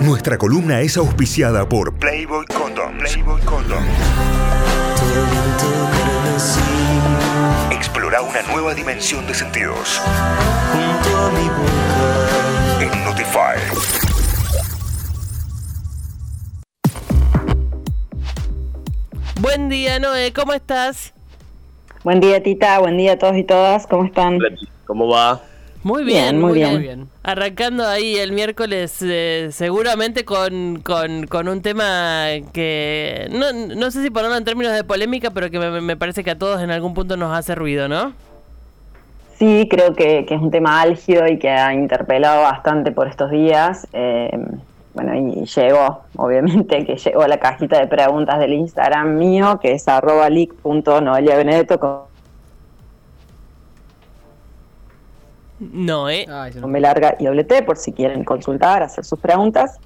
Nuestra columna es auspiciada por Playboy Condom. Playboy Condom. Explora una nueva dimensión de sentidos. En Notify. Buen día, Noé, ¿cómo estás? Buen día, Tita. Buen día a todos y todas. ¿Cómo están? ¿Cómo va? Muy bien, muy, bien. Arrancando ahí el miércoles, eh, seguramente con, con, un tema que no, no sé si ponerlo en términos de polémica, pero que me, parece que a todos en algún punto nos hace ruido, ¿no? Sí, creo que, es un tema álgido y que ha interpelado bastante por estos días. Eh, bueno, y llegó, obviamente, que llegó a la cajita de preguntas del Instagram mío, que es arroba leak.noeliabenedetto No, ¿eh? Con B larga y doble T, por si quieren consultar, hacer sus preguntas.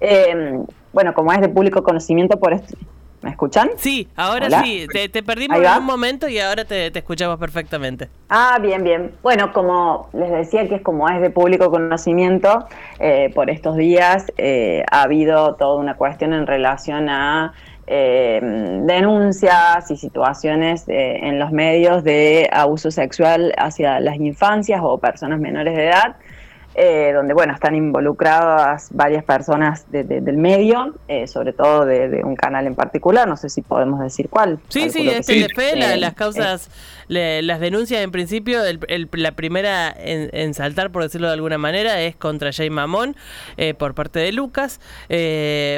Eh, bueno, como es de público conocimiento, por esto. ¿Me escuchan? Sí, ahora sí. Te, perdimos en un momento y ahora te, escuchamos perfectamente. Ah, bien, bien. Bueno, como les decía que es como es de público conocimiento, eh, por estos días eh, ha habido toda una cuestión en relación a eh, denuncias y situaciones eh, en los medios de abuso sexual hacia las infancias o personas menores de edad eh, donde bueno están involucradas varias personas del medio, eh, sobre todo de, un canal en particular, no sé si podemos decir cuál. Sí, sí, es Telefe, las causas, las denuncias en principio, la primera en, saltar, por decirlo de alguna manera, es contra Jay Mamón eh, por parte de Lucas,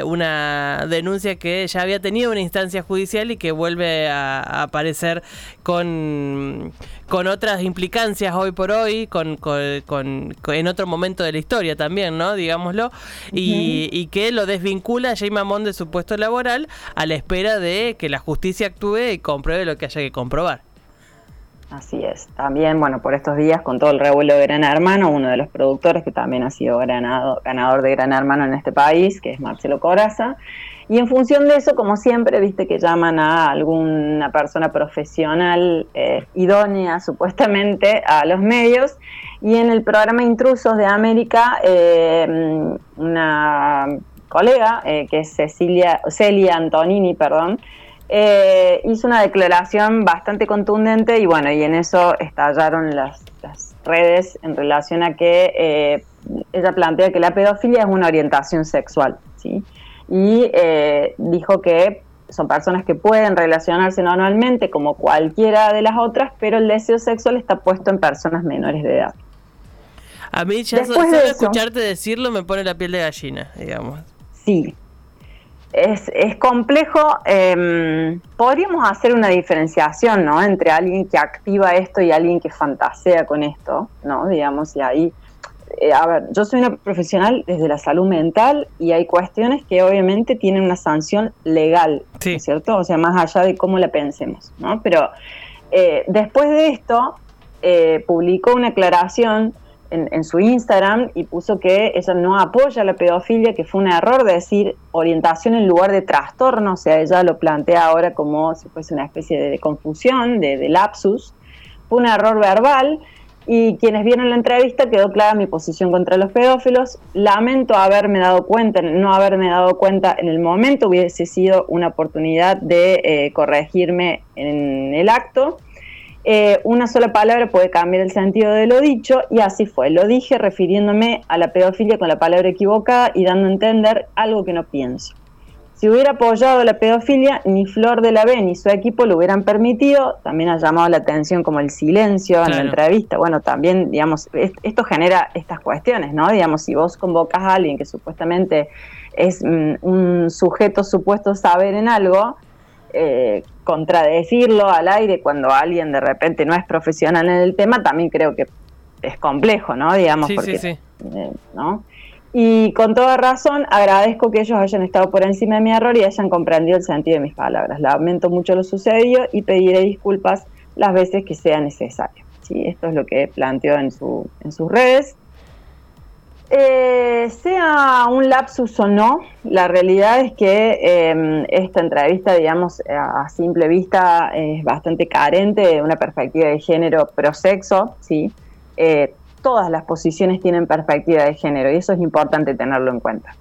una denuncia que ya había tenido una instancia judicial y que vuelve a, aparecer con, con otras implicancias hoy por hoy, con, con en otro momento de la historia también, ¿no? Digámoslo, y, que lo desvincula a Jay Mamón de su puesto laboral a la espera de que la justicia actúe y compruebe lo que haya que comprobar. Así es. También, bueno, por estos días, con todo el revuelo de Gran Hermano, uno de los productores que también ha sido ganado, ganador de Gran Hermano en este país, que es Marcelo Coraza. Y en función de eso, como siempre, viste que llaman a alguna persona profesional eh, idónea, supuestamente, a los medios. Y en el programa Intrusos de América, eh, una colega, eh, que es Cecilia, Celia Antonini, perdón, eh, hizo una declaración bastante contundente y bueno, y en eso estallaron las, redes en relación a que ella plantea que la pedofilia es una orientación sexual, ¿sí? Y dijo que son personas que pueden relacionarse normalmente como cualquiera de las otras, pero el deseo sexual está puesto en personas menores de edad. A mí ya solo escucharte decirlo me pone la piel de gallina, digamos. Sí. Es, es complejo. Em, podríamos hacer una diferenciación, ¿no? Entre alguien que activa esto y alguien que fantasea con esto, ¿no? Digamos, y ahí. Eh, a ver, yo soy una profesional desde la salud mental y hay cuestiones que obviamente tienen una sanción legal, cierto? O sea, más allá de cómo la pensemos, ¿no? Pero eh, después de esto, eh, publicó una aclaración en, su Instagram y puso que ella no apoya la pedofilia, que fue un error de decir orientación en lugar de trastorno, o sea, ella lo plantea ahora como si fuese una especie de, confusión, de, lapsus. Fue un error verbal y quienes vieron la entrevista quedó clara mi posición contra los pedófilos. Lamento haberme dado cuenta, no haberme dado cuenta en el momento, hubiese sido una oportunidad de eh, corregirme en el acto eh, una sola palabra puede cambiar el sentido de lo dicho y así fue. Lo dije refiriéndome a la pedofilia con la palabra equivocada y dando a entender algo que no pienso. Si hubiera apoyado la pedofilia, ni Flor de la B ni su equipo lo hubieran permitido. También ha llamado la atención como el silencio en la entrevista. Bueno, también, digamos, esto genera estas cuestiones, ¿no? Digamos, si vos convocas a alguien que supuestamente es mm, un sujeto supuesto saber en algo, eh, contradecirlo al aire cuando alguien de repente no es profesional en el tema, también creo que es complejo, ¿no? Digamos, porque, eh, ¿no? Y con toda razón agradezco que ellos hayan estado por encima de mi error y hayan comprendido el sentido de mis palabras. Lamento mucho lo sucedido y pediré disculpas las veces que sea necesario. ¿sí? Esto es lo que planteó en, su, en sus redes. Eh, sea un lapsus o no, la realidad es que em, esta entrevista, digamos, a simple vista es bastante carente de una perspectiva de género pro-sexo, ¿sí? Eh, todas las posiciones tienen perspectiva de género y eso es importante tenerlo en cuenta.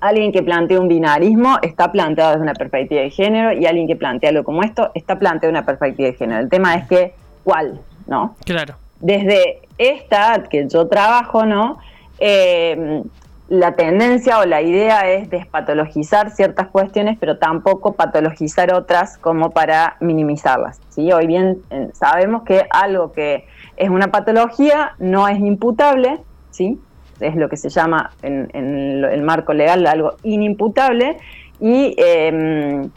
Alguien que plantea un binarismo está planteado desde una perspectiva de género y alguien que plantea algo como esto está planteado desde una perspectiva de género. El tema es que, ¿cuál? ¿No? Claro. Desde esta que yo trabajo, ¿no? Eh, la tendencia o la idea es despatologizar ciertas cuestiones, pero tampoco patologizar otras como para minimizarlas. ¿sí? Hoy bien eh, sabemos que algo que es una patología no es imputable, ¿sí? es lo que se llama en, el marco legal algo inimputable, y em,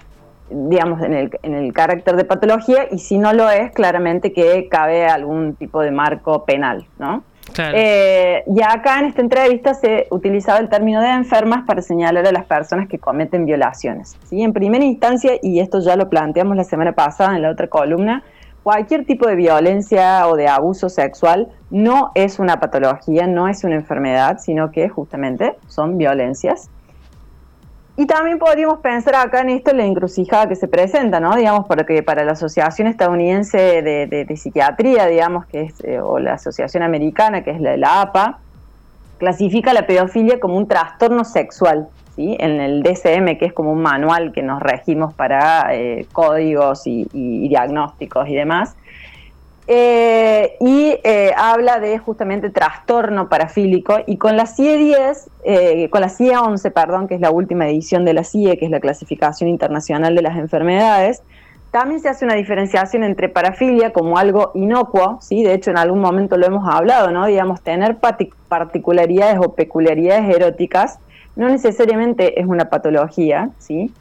digamos en el, en el carácter de patología, y si no lo es, claramente que cabe algún tipo de marco penal, ¿no? Eh, y acá en esta entrevista se utilizaba el término de enfermas para señalar a las personas que cometen violaciones. ¿sí? En primera instancia, y esto ya lo planteamos la semana pasada en la otra columna, cualquier tipo de violencia o de abuso sexual no es una patología, no es una enfermedad, sino que justamente son violencias y también podríamos pensar acá en esto la encrucijada que se presenta, ¿no? Digamos, porque para la Asociación Estadounidense de, Psiquiatría, digamos, que es, eh, o la Asociación Americana, que es la de la APA, clasifica la pedofilia como un trastorno sexual, En el DSM, que es como un manual que nos regimos para eh, códigos y, diagnósticos y demás, eh, y eh, habla de justamente trastorno parafílico y con la CIE 10, eh, con la CIE 11, perdón, que es la última edición de la CIE, que es la clasificación internacional de las enfermedades, también se hace una diferenciación entre parafilia como algo inocuo, ¿sí? de hecho en algún momento lo hemos hablado, ¿no? digamos, tener particularidades o peculiaridades eróticas no necesariamente es una patología, ¿sí?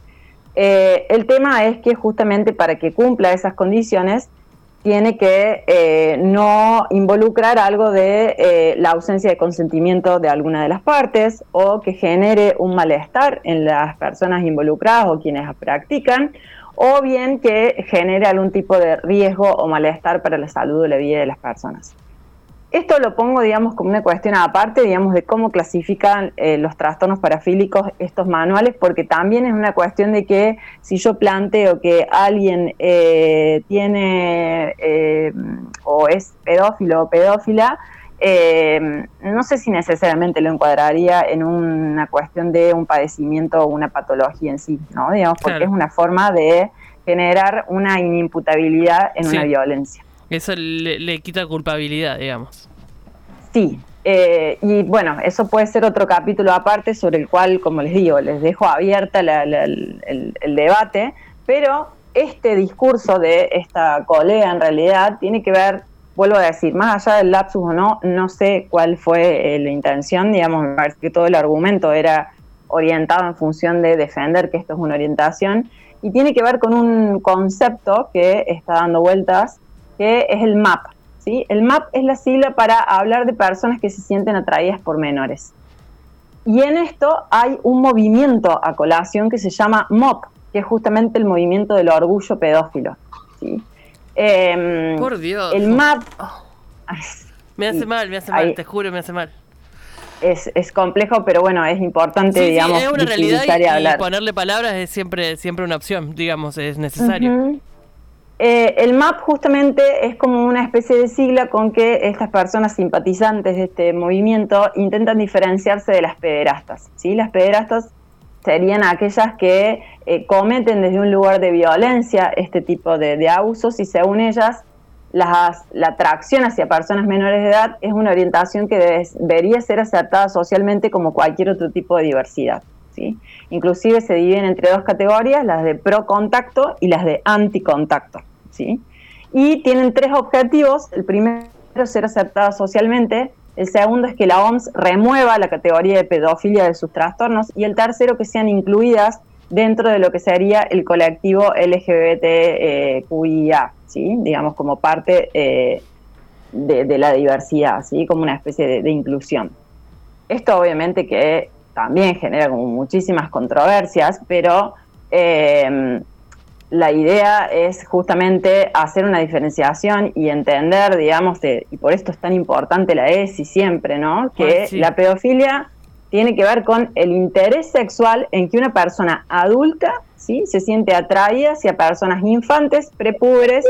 el tema es que justamente para que cumpla esas condiciones, tiene que eh, no involucrar algo de eh, la ausencia de consentimiento de alguna de las partes o que genere un malestar en las personas involucradas o quienes practican o bien que genere algún tipo de riesgo o malestar para la salud o la vida de las personas. Esto lo pongo, digamos, como una cuestión aparte, digamos, de cómo clasifican eh, los trastornos parafílicos estos manuales, porque también es una cuestión de que si yo planteo que alguien eh, tiene eh, o es pedófilo o pedófila, no sé si necesariamente lo encuadraría en una cuestión de un padecimiento o una patología en sí, ¿no? Digamos, porque es una forma de generar una inimputabilidad en una violencia. Eso le, quita culpabilidad, digamos. Sí, eh, y bueno, eso puede ser otro capítulo aparte sobre el cual, como les digo, les dejo abierta el, debate, pero este discurso de esta colega en realidad tiene que ver, vuelvo a decir, más allá del lapsus o no, no sé cuál fue eh, la intención, digamos, me parece que todo el argumento era orientado en función de defender que esto es una orientación, y tiene que ver con un concepto que está dando vueltas que es el MAP. ¿sí? El MAP es la sigla para hablar de personas que se sienten atraídas por menores. Y en esto hay un movimiento a colación que se llama MOP, que es justamente el movimiento del orgullo pedófilo. ¿sí? Em, por Dios. El MAP... me hace mal, me hace mal, te juro, me hace mal. Es, complejo, pero bueno, es importante, digamos, sí, es una realidad y, ponerle palabras es siempre, siempre una opción, digamos, es necesario. Eh, el MAP justamente es como una especie de sigla con que estas personas simpatizantes de este movimiento intentan diferenciarse de las pederastas. ¿sí? Las pederastas serían aquellas que eh, cometen desde un lugar de violencia este tipo de, abusos y según ellas la atracción hacia personas menores de edad es una orientación que debería ser aceptada socialmente como cualquier otro tipo de diversidad. ¿sí? Inclusive se dividen entre dos categorías, las de pro contacto y las de anti contacto. ¿Sí? Y tienen tres objetivos. El primero es ser aceptada socialmente, el segundo es que la OMS remueva la categoría de pedofilia de sus trastornos y el tercero que sean incluidas dentro de lo que sería el colectivo LGBTQIA, ¿sí? digamos como parte eh, de, la diversidad, ¿sí? como una especie de, inclusión. Esto obviamente que también genera muchísimas controversias, pero eh, la idea es justamente hacer una diferenciación y entender, digamos, y por esto es tan importante la ESI siempre, ¿no? Que la pedofilia tiene que ver con el interés sexual en que una persona adulta ¿sí? Se siente atraída hacia personas infantes, prepúberes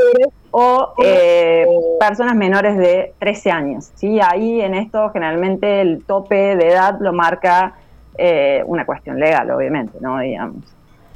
o eh, personas menores de 13 años, ¿sí? Ahí en esto generalmente el tope de edad lo marca eh, una cuestión legal, obviamente, ¿no? Digamos.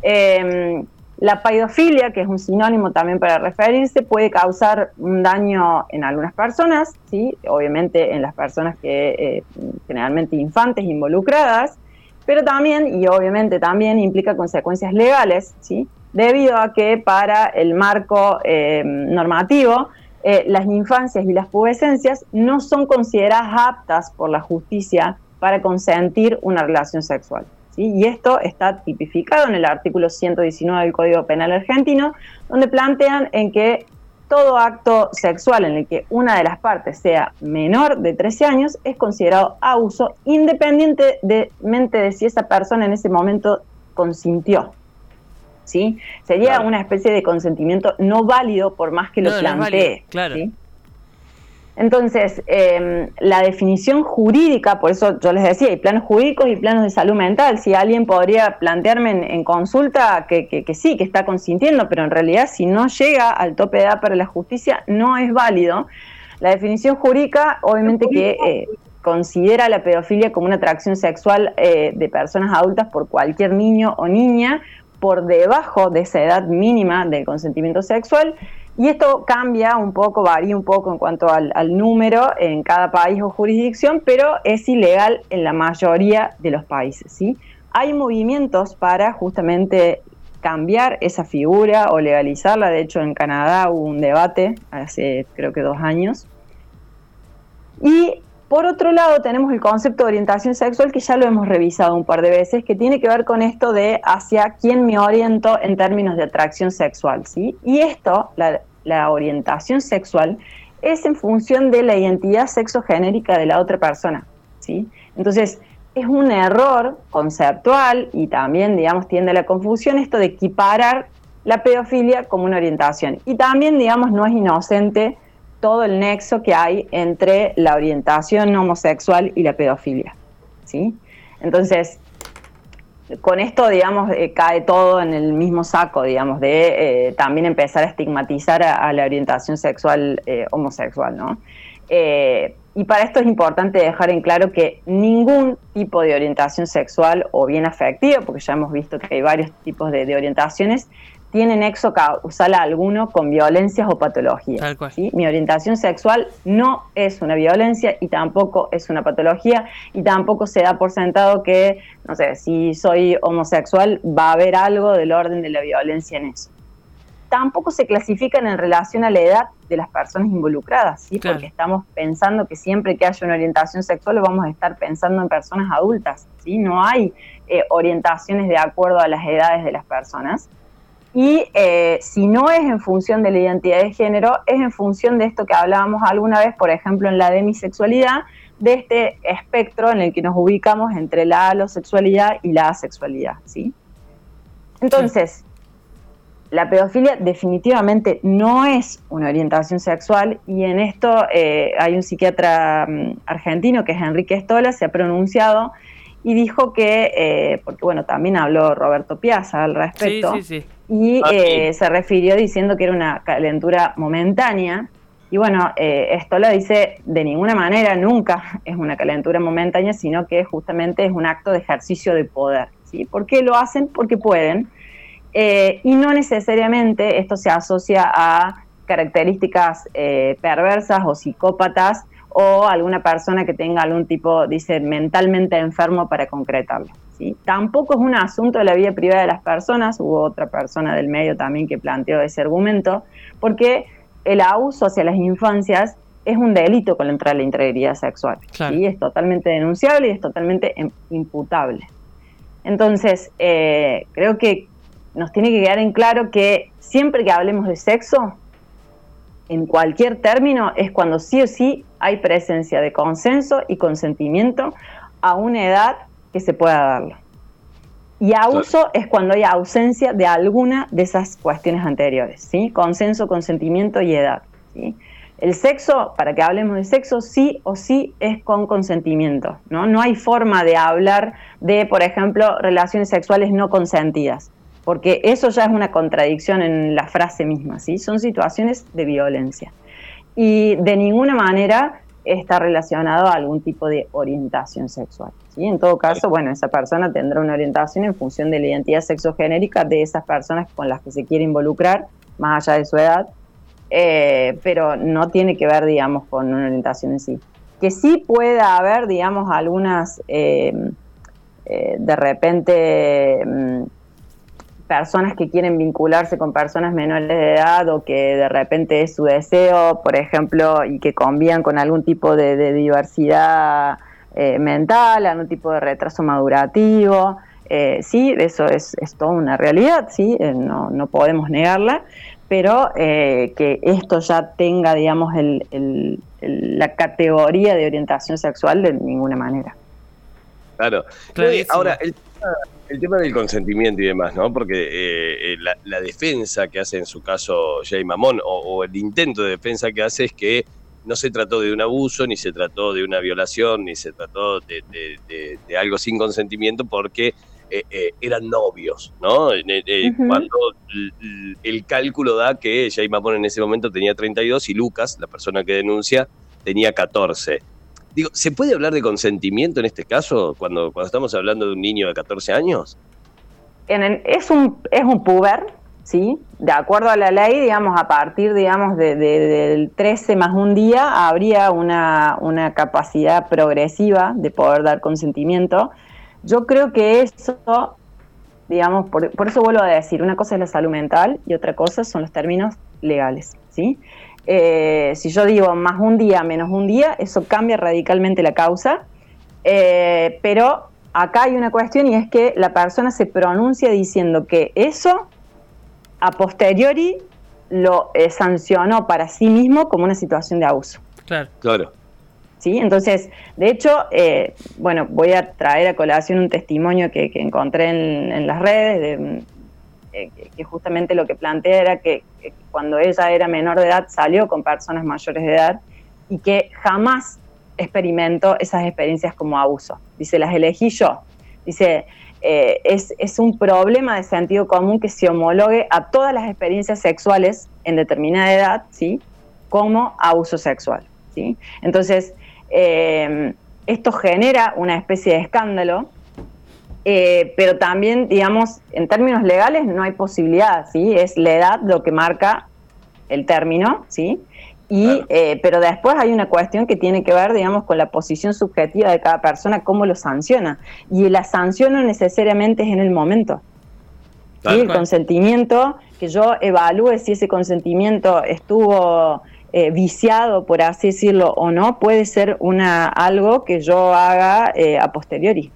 Em, la paidofilia, que es un sinónimo también para referirse, puede causar un daño en algunas personas, ¿sí? obviamente en las personas que eh, generalmente infantes involucradas, pero también, y obviamente también implica consecuencias legales, ¿sí? debido a que para el marco eh, normativo, eh, las infancias y las pubescencias no son consideradas aptas por la justicia para consentir una relación sexual. Y esto está tipificado en el artículo 119 del Código Penal argentino, donde plantean en que todo acto sexual en el que una de las partes sea menor de 13 años es considerado abuso independientemente de si esa persona en ese momento consintió. ¿Sí? Sería una especie de consentimiento no válido por más que lo plantee. claro. Entonces, em, la definición jurídica, por eso yo les decía, hay planos jurídicos y planos de salud mental. Si alguien podría plantearme en, consulta que, sí, que está consintiendo, pero en realidad si no llega al tope de edad para la justicia, no es válido. La definición jurídica, obviamente que eh, considera la pedofilia como una atracción sexual eh, de personas adultas por cualquier niño o niña por debajo de esa edad mínima del consentimiento sexual y esto cambia un poco, varía un poco en cuanto al, número en cada país o jurisdicción, pero es ilegal en la mayoría de los países. ¿sí? Hay movimientos para justamente cambiar esa figura o legalizarla. De hecho, en Canadá hubo un debate hace creo que dos años. Y por otro lado, tenemos el concepto de orientación sexual que ya lo hemos revisado un par de veces, que tiene que ver con esto de hacia quién me oriento en términos de atracción sexual, ¿sí? Y esto, la, orientación sexual, es en función de la identidad sexogenérica de la otra persona, ¿sí? Entonces, es un error conceptual y también, digamos, tiende a la confusión esto de equiparar la pedofilia como una orientación. Y también, digamos, no es inocente todo el nexo que hay entre la orientación homosexual y la pedofilia. ¿sí? Entonces, con esto, digamos, eh, cae todo en el mismo saco, digamos, de eh, también empezar a estigmatizar a, la orientación sexual eh, homosexual, ¿no? y para esto es importante dejar en claro que ningún tipo de orientación sexual o bien afectiva, porque ya hemos visto que hay varios tipos de orientaciones, tiene nexo causal alguno con violencias o patologías. Mi orientación sexual no es una violencia y tampoco es una patología y tampoco se da por sentado que, no sé, si soy homosexual va a haber algo del orden de la violencia en eso. Tampoco se clasifican en relación a la edad de las personas involucradas, ¿sí? porque estamos pensando que siempre que haya una orientación sexual vamos a estar pensando en personas adultas. ¿sí? No hay eh, orientaciones de acuerdo a las edades de las personas. Y eh, si no es en función de la identidad de género, es en función de esto que hablábamos alguna vez, por ejemplo, en la demisexualidad, de este espectro en el que nos ubicamos entre la alosexualidad y la asexualidad. ¿sí? Entonces, la pedofilia definitivamente no es una orientación sexual y en esto eh, hay un psiquiatra mm, argentino que es Enrique Estola, se ha pronunciado y dijo que, eh, porque bueno, también habló Roberto Piazza al respecto, y ah, eh, se refirió diciendo que era una calentura momentánea. Y bueno, eh, esto lo dice de ninguna manera, nunca es una calentura momentánea, sino que justamente es un acto de ejercicio de poder. ¿sí? ¿Por qué lo hacen? Porque pueden. y no necesariamente esto se asocia a características perversas o psicópatas o alguna persona que tenga algún tipo, dice, mentalmente enfermo para concretarlo. ¿sí? Tampoco es un asunto de la vida privada de las personas, hubo otra persona del medio también que planteó ese argumento, porque el abuso hacia las infancias es un delito contra la integridad sexual. y Es totalmente denunciable y es totalmente imputable. Entonces, eh, creo que nos tiene que quedar en claro que siempre que hablemos de sexo, en cualquier término, es cuando sí o sí hay presencia de consenso y consentimiento a una edad que se pueda darlo. Y abuso es cuando hay ausencia de alguna de esas cuestiones anteriores, ¿sí? Consenso, consentimiento y edad, ¿sí? El sexo, para que hablemos de sexo, sí o sí es con consentimiento, ¿no? No hay forma de hablar de, por ejemplo, relaciones sexuales no consentidas. Porque eso ya es una contradicción en la frase misma, ¿sí? Son situaciones de violencia. Y de ninguna manera está relacionado a algún tipo de orientación sexual. ¿sí? En todo caso, bueno, esa persona tendrá una orientación en función de la identidad sexogenérica de esas personas con las que se quiere involucrar, más allá de su edad, eh, pero no tiene que ver, digamos, con una orientación en sí. Que sí pueda haber, digamos, algunas, eh, eh, de repente, mm, personas que quieren vincularse con personas menores de edad o que de repente es su deseo, por ejemplo, y que convían con algún tipo de, diversidad mental, algún tipo de retraso madurativo. sí, eso es, es, toda una realidad, sí, no, no podemos negarla, pero eh, que esto ya tenga, digamos, el, la categoría de orientación sexual de ninguna manera. Claro. Ahora, el, tema del consentimiento y demás, ¿no? Porque eh, eh, la, defensa que hace en su caso Jay Mamón, o, el intento de defensa que hace es que no se trató de un abuso, ni se trató de una violación, ni se trató de, de algo sin consentimiento, porque eh, eh, eran novios, ¿no? Eh, cuando el, cálculo da que Jay Mamón en ese momento tenía 32 y Lucas, la persona que denuncia, tenía 14. Digo, ¿se puede hablar de consentimiento en este caso cuando, cuando estamos hablando de un niño de 14 años? es, un, es un puber, ¿sí? De acuerdo a la ley, digamos, a partir, digamos, del 13 más un día, habría una, una capacidad progresiva de poder dar consentimiento yo creo que eso, digamos, por, eso vuelvo a decir, una cosa es la salud mental y otra cosa son los términos legales, ¿sí? Eh, si yo digo más un día, menos un día, eso cambia radicalmente la causa, eh, pero acá hay una cuestión y es que la persona se pronuncia diciendo que eso a posteriori lo eh, sancionó para sí mismo como una situación de abuso. Claro. Claro. ¿sí? Entonces, de hecho, eh, bueno, voy a traer a colación un testimonio que, encontré en, las redes, eh, que justamente lo que plantea era que, cuando ella era menor de edad salió con personas mayores de edad y que jamás experimentó esas experiencias como abuso. Dice, las elegí yo. Dice, eh, es, es, un problema de sentido común que se homologue a todas las experiencias sexuales en determinada edad, ¿sí? Como abuso sexual, ¿sí? Entonces, eh, esto genera una especie de escándalo, eh, pero también, digamos, en términos legales no hay posibilidad, ¿sí? Es la edad lo que marca el término, ¿sí? Y, eh, pero después hay una cuestión que tiene que ver, digamos, con la posición subjetiva de cada persona, cómo lo sanciona. Y la sanción no necesariamente es en el momento. El consentimiento, que yo evalúe si ese consentimiento estuvo eh, viciado, por así decirlo, o no, puede ser una algo que yo haga eh, a posteriori.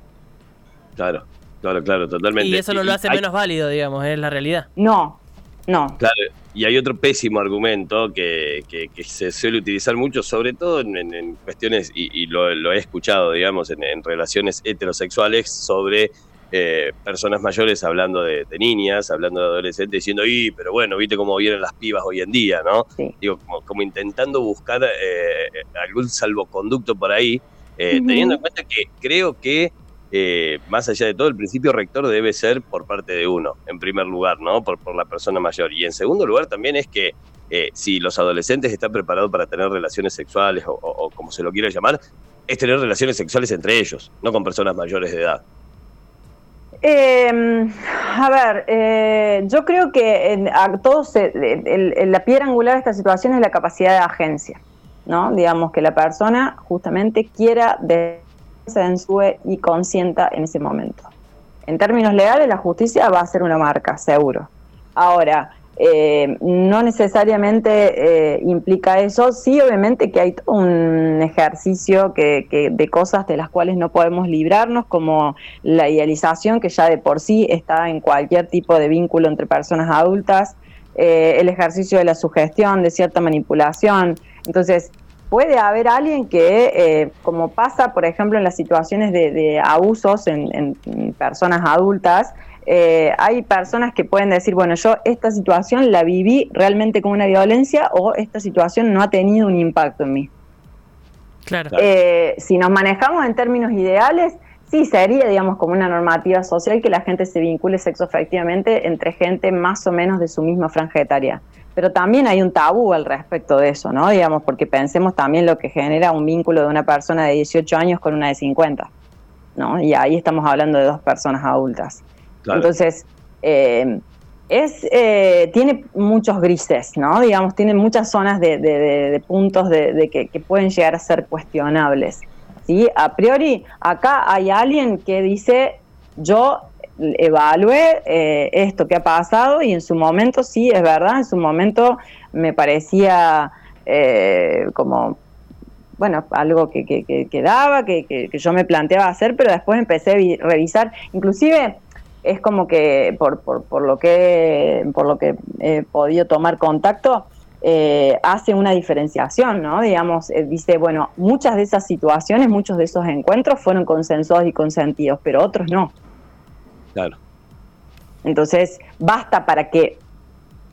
Claro, claro, claro, totalmente. Y eso no lo hace menos válido, digamos, es la realidad. No, no. Claro, y hay otro pésimo argumento que, que, se suele utilizar mucho, sobre todo en, cuestiones, y, lo, he escuchado, digamos, en, en relaciones heterosexuales, sobre eh, personas mayores hablando de, niñas, hablando de adolescentes, diciendo, y, pero bueno, viste cómo vienen las pibas hoy en día, ¿no? Digo, como, intentando buscar eh, algún salvoconducto por ahí, eh, teniendo en cuenta que creo que, más allá de todo, el principio rector debe ser por parte de uno, en primer lugar, ¿no? Por, por la persona mayor. Y en segundo lugar también es que si los adolescentes están preparados para tener relaciones sexuales o, como se lo quiera llamar, es tener relaciones sexuales entre ellos, no con personas mayores de edad. Eh, a ver, eh, yo creo que a todos la piedra angular de esta situación es la capacidad de agencia, ¿no? Digamos que la persona justamente quiera, censure y consienta en ese momento. En términos legales, la justicia va a ser una marca, seguro. Ahora, eh, no necesariamente eh, implica eso. Sí, obviamente que hay un ejercicio que, de cosas de las cuales no podemos librarnos, como la idealización, que ya de por sí está en cualquier tipo de vínculo entre personas adultas, eh, el ejercicio de la sugestión, de cierta manipulación. Entonces, puede haber alguien que, como pasa, por ejemplo, en las situaciones de, abusos en personas adultas, eh, hay personas que pueden decir, bueno, yo esta situación la viví realmente como una violencia o esta situación no ha tenido un impacto en mí. Claro. Eh, si nos manejamos en términos ideales, sí sería, digamos, como una normativa social que la gente se vincule sexo efectivamente entre gente más o menos de su misma franja etaria. Pero también hay un tabú al respecto de eso, ¿no? Digamos, porque pensemos también lo que genera un vínculo de una persona de 18 años con una de 50, ¿no? Y ahí estamos hablando de dos personas adultas. Entonces, eh, es, eh, tiene muchos grises, ¿no? Digamos, tiene muchas zonas de, puntos de, que, pueden llegar a ser cuestionables. ¿sí? A priori, acá hay alguien que dice, yo evalué eh, esto que ha pasado y en su momento, sí, es verdad, en su momento me parecía eh, como, bueno, algo que, que, que, daba, que, que yo me planteaba hacer, pero después empecé a revisar, inclusive es como que por, por, por, lo que por lo que he podido tomar contacto eh, hace una diferenciación, ¿no? Digamos, eh, dice, bueno, muchas de esas situaciones, muchos de esos encuentros fueron consensuados y consentidos, pero otros no. Claro. Entonces, basta para que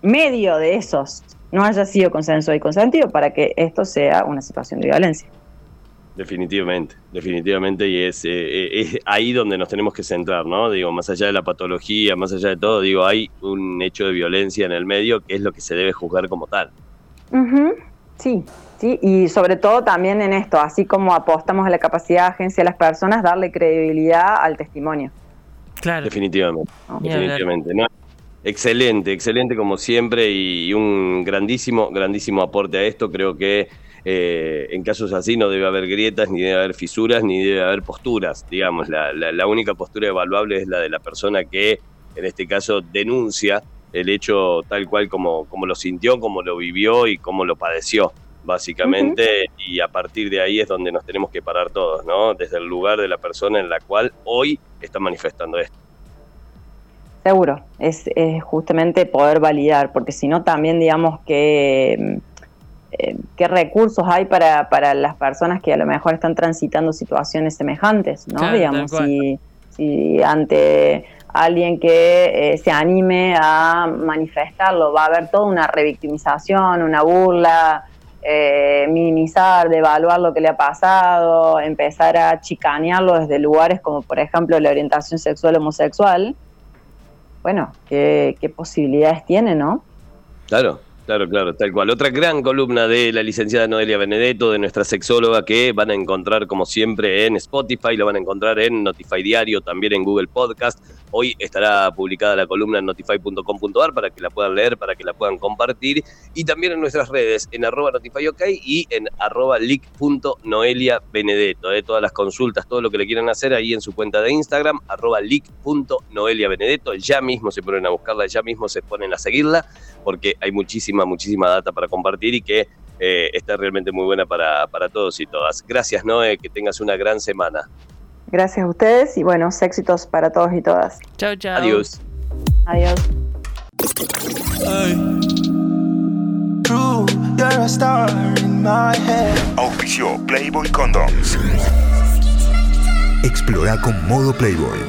medio de esos no haya sido consensuado y consentido para que esto sea una situación de violencia. Definitivamente, definitivamente, y es, eh, es, ahí donde nos tenemos que centrar, ¿no? Digo, más allá de la patología, más allá de todo, digo, hay un hecho de violencia en el medio que es lo que se debe juzgar como tal. Sí, sí, y sobre todo también en esto, así como apostamos a la capacidad de agencia de las personas, darle credibilidad al testimonio. Claro. Definitivamente, definitivamente. ¿no? Excelente, excelente como siempre y un grandísimo, grandísimo aporte a esto. Creo que eh, en casos así no debe haber grietas, ni debe haber fisuras, ni debe haber posturas. Digamos, la, la, única postura evaluable es la de la persona que, en este caso, denuncia el hecho tal cual como, como lo sintió, como lo vivió y como lo padeció, básicamente. Y a partir de ahí es donde nos tenemos que parar todos, ¿no? Desde el lugar de la persona en la cual hoy está manifestando esto. Seguro, es, es justamente poder validar, porque si no también digamos que eh, qué recursos hay para, para las personas que a lo mejor están transitando situaciones semejantes, ¿no? Digamos, si, si, ante alguien que eh, se anime a manifestarlo, va a haber toda una revictimización, una burla, eh, minimizar, devaluar lo que le ha pasado, empezar a chicanearlo desde lugares como por ejemplo la orientación sexual homosexual, bueno, ¿qué, qué posibilidades tiene, no? Claro, Claro, claro, tal cual. Otra gran columna de la licenciada Noelia Benedetto, de nuestra sexóloga, que van a encontrar como siempre en Spotify, lo van a encontrar en Notify Diario, también en Google Podcast. Hoy estará publicada la columna en notify.com.ar para que la puedan leer, para que la puedan compartir. Y también en nuestras redes, en arroba notifyok y en arroba leak.noeliabenedetto. De todas las consultas, todo lo que le quieran hacer ahí en su cuenta de Instagram, arroba. Ya mismo se ponen a buscarla, ya mismo se ponen a seguirla, porque hay muchísimas muchísima, data para compartir y que eh, está realmente muy buena para, para todos y todas. Gracias, Noé, que tengas una gran semana. Gracias a ustedes y buenos éxitos para todos y todas. Chao, chao. Adiós. Adiós. Auspicio Playboy Condoms. Explora con modo Playboy.